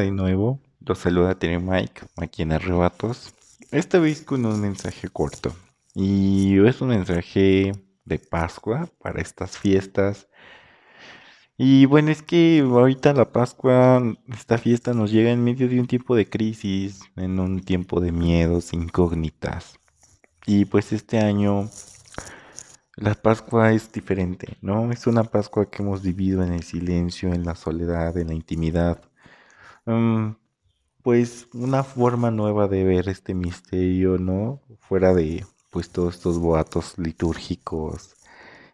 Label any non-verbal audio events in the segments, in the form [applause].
De nuevo, los saluda Tere Mike aquí en Arrebatos. Esta vez con un mensaje corto. Y es un mensaje de Pascua para estas fiestas. Y bueno, es que ahorita la Pascua, esta fiesta nos llega en medio de un tiempo de crisis, en un tiempo de miedos, incógnitas. Y pues este año la Pascua es diferente, ¿no? Es una Pascua que hemos vivido en el silencio, en la soledad, en la intimidad Pues una forma nueva de ver este misterio, ¿no? Fuera de pues todos estos boatos litúrgicos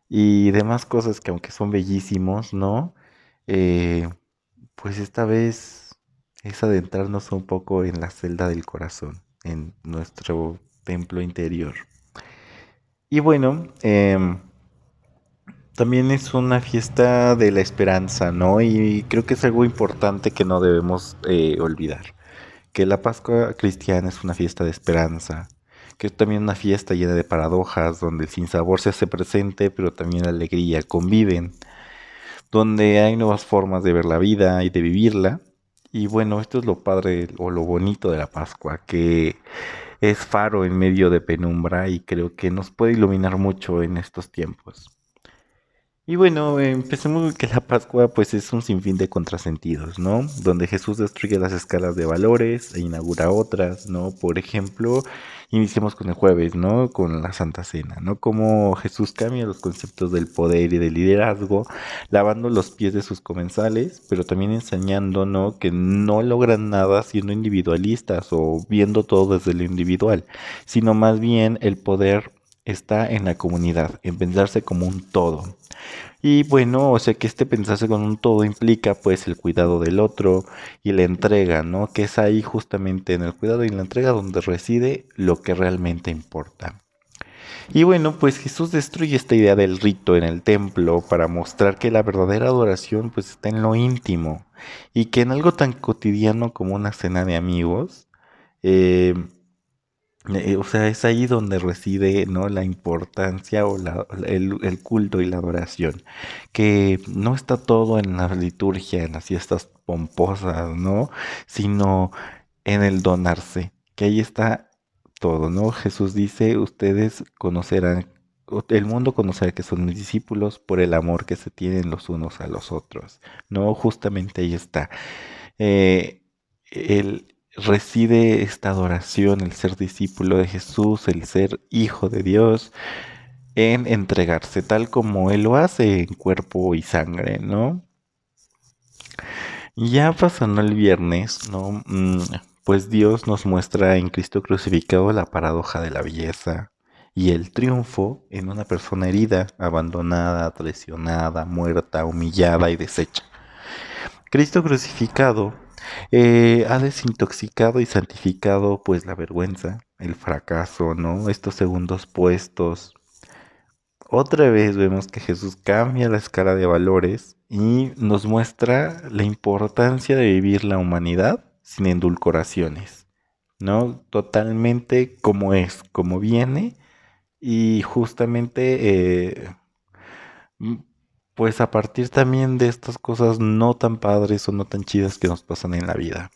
y demás cosas que aunque son bellísimos, ¿no? Eh, pues esta vez es adentrarnos un poco en la celda del corazón, en nuestro templo interior. Y bueno, eh, también es una fiesta de la esperanza, ¿no? Y creo que es algo importante que no debemos eh, olvidar. Que la Pascua cristiana es una fiesta de esperanza, que es también una fiesta llena de paradojas, donde el sinsabor se hace presente, pero también la alegría conviven, donde hay nuevas formas de ver la vida y de vivirla. Y bueno, esto es lo padre o lo bonito de la Pascua, que es faro en medio de penumbra y creo que nos puede iluminar mucho en estos tiempos. Y bueno, empecemos que la Pascua pues es un sinfín de contrasentidos, ¿no? Donde Jesús destruye las escalas de valores e inaugura otras, ¿no? Por ejemplo, iniciemos con el jueves, ¿no? Con la Santa Cena, ¿no? Como Jesús cambia los conceptos del poder y del liderazgo, lavando los pies de sus comensales, pero también enseñando, ¿no? Que no logran nada siendo individualistas o viendo todo desde lo individual, sino más bien el poder está en la comunidad, en pensarse como un todo. Y bueno, o sea que este pensarse como un todo implica pues el cuidado del otro y la entrega, ¿no? Que es ahí justamente en el cuidado y la entrega donde reside lo que realmente importa. Y bueno, pues Jesús destruye esta idea del rito en el templo para mostrar que la verdadera adoración pues está en lo íntimo y que en algo tan cotidiano como una cena de amigos, eh, eh, o sea, es ahí donde reside ¿no? la importancia o el, culto y la adoración, que no está todo en la liturgia, en las fiestas pomposas, ¿no? Sino en el donarse, que ahí está todo, ¿no? Jesús dice, ustedes conocerán, el mundo conocerá que son mis discípulos por el amor que se tienen los unos a los otros, ¿no? Justamente ahí está. Eh, el, reside esta adoración, el ser discípulo de Jesús, el ser hijo de Dios, en entregarse tal como Él lo hace en cuerpo y sangre, ¿no? Ya pasando el viernes, ¿no? Mm, pues Dios nos muestra en Cristo crucificado la paradoja de la belleza y el triunfo en una persona herida, abandonada, traicionada, muerta, humillada y deshecha. Cristo crucificado eh, ha desintoxicado y santificado pues la vergüenza, el fracaso, ¿no? Estos segundos puestos. Otra vez vemos que Jesús cambia la escala de valores y nos muestra la importancia de vivir la humanidad sin endulcoraciones, ¿no? Totalmente como es, como viene y justamente eh, pues a partir también de estas cosas no tan padres o no tan chidas que nos pasan en la vida.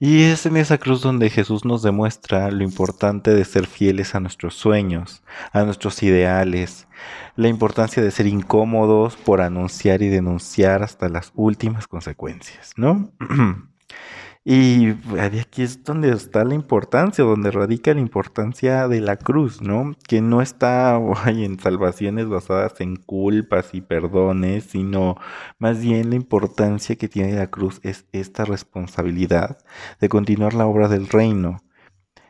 Y es en esa cruz donde Jesús nos demuestra lo importante de ser fieles a nuestros sueños, a nuestros ideales, la importancia de ser incómodos por anunciar y denunciar hasta las últimas consecuencias, ¿no? [clears throat] Y aquí es donde está la importancia, donde radica la importancia de la cruz, ¿no? Que no está [laughs] en salvaciones basadas en culpas y perdones, sino más bien la importancia que tiene la cruz es esta responsabilidad de continuar la obra del reino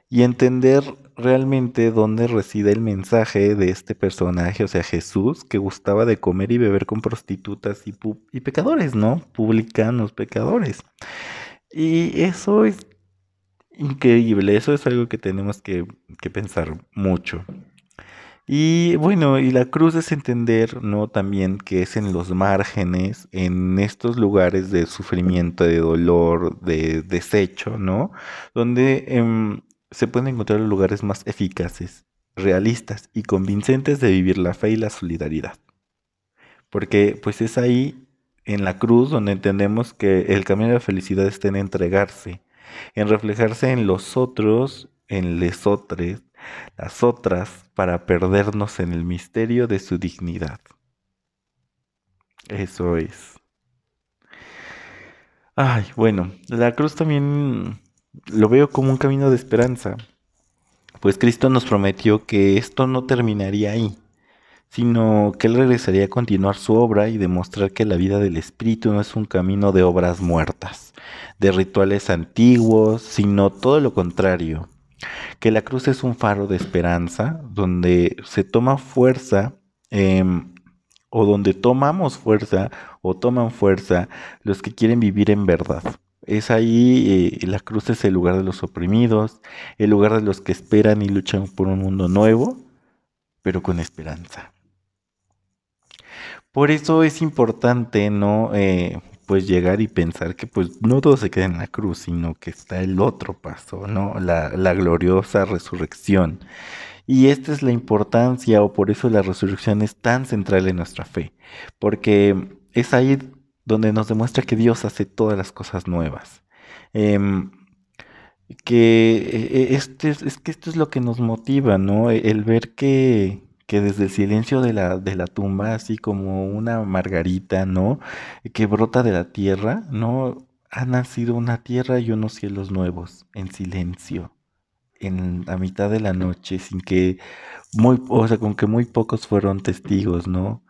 y entender realmente dónde reside el mensaje de este personaje, o sea, Jesús, que gustaba de comer y beber con prostitutas y, y pecadores, ¿no? Publicanos, pecadores. Y eso es increíble, eso es algo que tenemos que, pensar mucho. Y bueno, y la cruz es entender, ¿no? También que es en los márgenes, en estos lugares de sufrimiento, de dolor, de desecho, ¿no? Donde em, se pueden encontrar los lugares más eficaces, realistas y convincentes de vivir la fe y la solidaridad. Porque pues es ahí en la cruz donde entendemos que el camino de la felicidad está en entregarse, en reflejarse en los otros, en les otros, las otras, para perdernos en el misterio de su dignidad. Eso es. Ay, bueno, la cruz también lo veo como un camino de esperanza, pues Cristo nos prometió que esto no terminaría ahí, sino que Él regresaría a continuar su obra y demostrar que la vida del Espíritu no es un camino de obras muertas, de rituales antiguos, sino todo lo contrario, que la cruz es un faro de esperanza donde se toma fuerza em, o donde tomamos fuerza o toman fuerza los que quieren vivir en verdad. Es ahí, eh, la cruz es el lugar de los oprimidos, el lugar de los que esperan y luchan por un mundo nuevo, pero con esperanza. Por eso es importante, ¿no? Eh, pues llegar y pensar que pues no todo se queda en la cruz, sino que está el otro paso, ¿no? La, la gloriosa resurrección. Y esta es la importancia, o por eso la resurrección es tan central en nuestra fe, porque es ahí donde nos demuestra que Dios hace todas las cosas nuevas. Em, que e, e, este es, que esto es lo que nos motiva, ¿no? El ver que, que desde el silencio de la, de la tumba, así como una margarita, ¿no? Que brota de la tierra, ¿no? Ha nacido una tierra y unos cielos nuevos, en silencio, en la mitad de la noche, sin que muy, o sea, con que muy pocos fueron testigos, ¿no?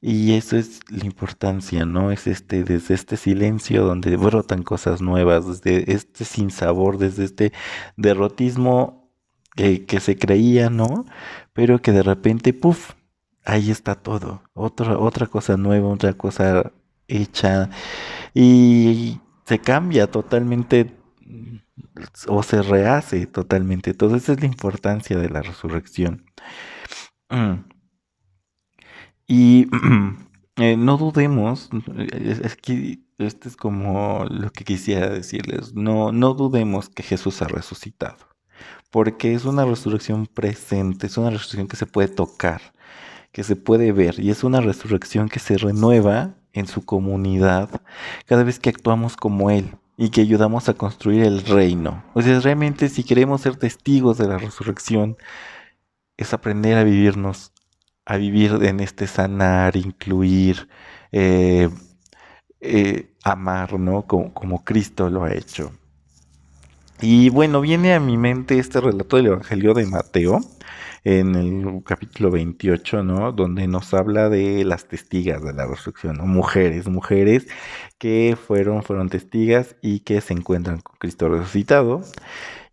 Y eso es la importancia, ¿no? Es este, desde este silencio donde brotan cosas nuevas, desde este sinsabor, desde este derrotismo que se creía, ¿no? pero que de repente, puff, ahí está todo, otra, otra cosa nueva, otra cosa hecha, y se cambia totalmente o se rehace totalmente. Todo esa es la importancia de la resurrección. Mm. Y [clears throat] eh, no dudemos, es, que esto es como lo que quisiera decirles, no, no dudemos que Jesús ha resucitado porque es una resurrección presente, es una resurrección que se puede tocar, que se puede ver, y es una resurrección que se renueva en su comunidad cada vez que actuamos como Él y que ayudamos a construir el reino. O sea, realmente si queremos ser testigos de la resurrección, es aprender a vivirnos, a vivir en este sanar, incluir, eh, eh, amar, ¿no? como Cristo lo ha hecho. Y bueno, viene a mi mente este relato del Evangelio de Mateo, en el capítulo 28, ¿no? Donde nos habla de las testigas de la resurrección, ¿no? Mujeres, mujeres que fueron, fueron testigas y que se encuentran con Cristo resucitado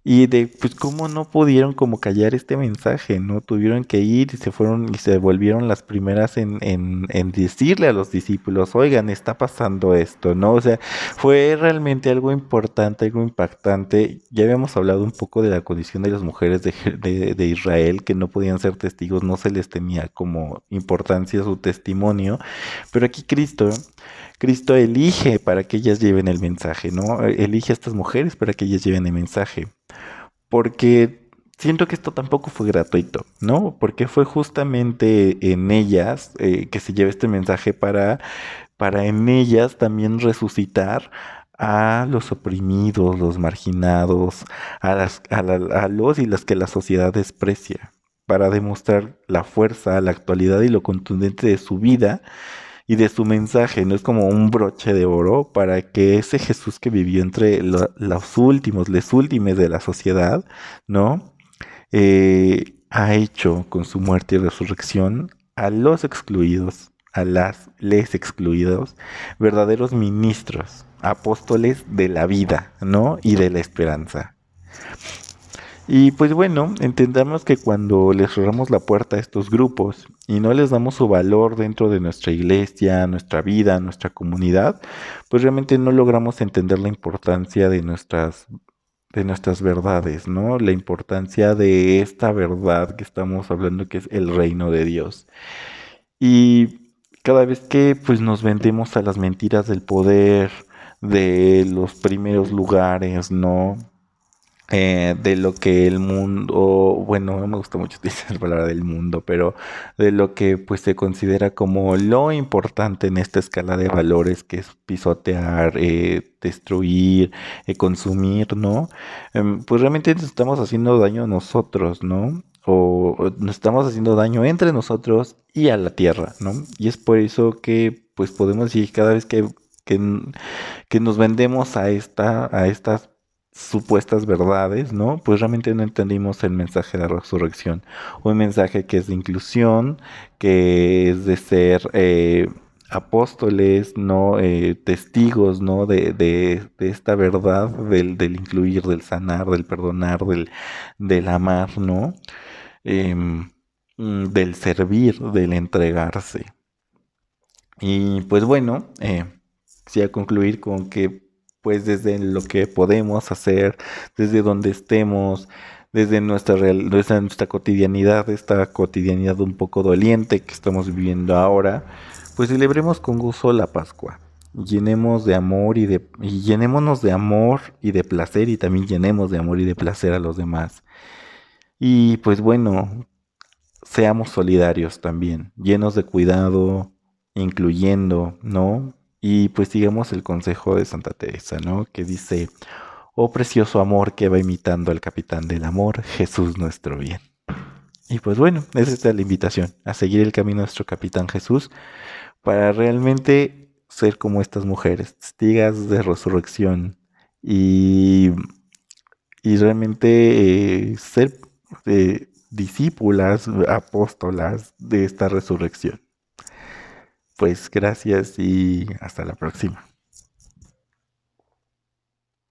y de pues cómo no pudieron como callar este mensaje, ¿no? Tuvieron que ir y se fueron y se volvieron las primeras en, en, en, decirle a los discípulos, oigan, está pasando esto, ¿no? O sea, fue realmente algo importante, algo impactante. Ya habíamos hablado un poco de la condición de las mujeres de, de, de Israel que no podían ser testigos, no se les tenía como importancia su testimonio, pero aquí Cristo Cristo elige para que ellas lleven el mensaje, ¿no? Elige a estas mujeres para que ellas lleven el mensaje. Porque siento que esto tampoco fue gratuito, ¿no? Porque fue justamente en ellas eh, que se lleva este mensaje para, para en ellas también resucitar a los oprimidos, los marginados, a, las, a los y las que la sociedad desprecia, para demostrar la fuerza, la actualidad y lo contundente de su vida y de su mensaje, no es como un broche de oro para que ese Jesús que vivió entre los últimos, los últimos de la sociedad, ¿no? Eh, ha hecho con su muerte y resurrección a los excluidos, a las les excluidos, verdaderos ministros, apóstoles de la vida, ¿no? Y de la esperanza. Y pues bueno, entendamos que cuando les cerramos la puerta a estos grupos y no les damos su valor dentro de nuestra iglesia, nuestra vida, nuestra comunidad, pues realmente no logramos entender la importancia de nuestras de nuestras verdades, ¿no? La importancia de esta verdad que estamos hablando que es el reino de Dios. Y cada vez que pues nos vendemos a las mentiras del poder, de los primeros lugares, ¿no? Eh, de lo que el mundo, bueno, no me gusta mucho [laughs] utilizar la palabra del mundo, pero de lo que pues se considera como lo importante en esta escala de valores que es pisotear, eh, destruir, eh, consumir, ¿no? Em, pues realmente nos estamos haciendo daño a nosotros, ¿no? O, nos estamos haciendo daño entre nosotros y a la tierra, ¿no? Y es por eso que pues podemos decir cada vez que, que, que nos vendemos a esta, a estas supuestas verdades, ¿no? Pues realmente no entendimos el mensaje de la resurrección. Un mensaje que es de inclusión, que es de ser eh, apóstoles, ¿no? Eh, testigos, ¿no? De, de, esta verdad, del, incluir, del sanar, del perdonar, del, del amar, ¿no? Em, del servir, del entregarse. Y pues bueno, eh, quisiera concluir con que pues desde lo que podemos hacer, desde donde estemos, desde nuestra, real, nuestra cotidianidad, esta cotidianidad un poco doliente que estamos viviendo ahora, pues celebremos con gozo la Pascua. Llenemos de amor y de y llenémonos de amor y de placer y también llenemos de amor y de placer a los demás. Y pues bueno, seamos solidarios también, llenos de cuidado, incluyendo, ¿no? Y pues sigamos el consejo de Santa Teresa, ¿no? Que dice, oh precioso amor que va imitando al capitán del amor, Jesús nuestro bien. Y pues bueno, esa es la invitación, a seguir el camino de nuestro capitán Jesús para realmente ser como estas mujeres, testigas de resurrección y, y realmente eh, ser eh, discípulas, apóstolas de esta resurrección. Pues gracias y hasta la próxima.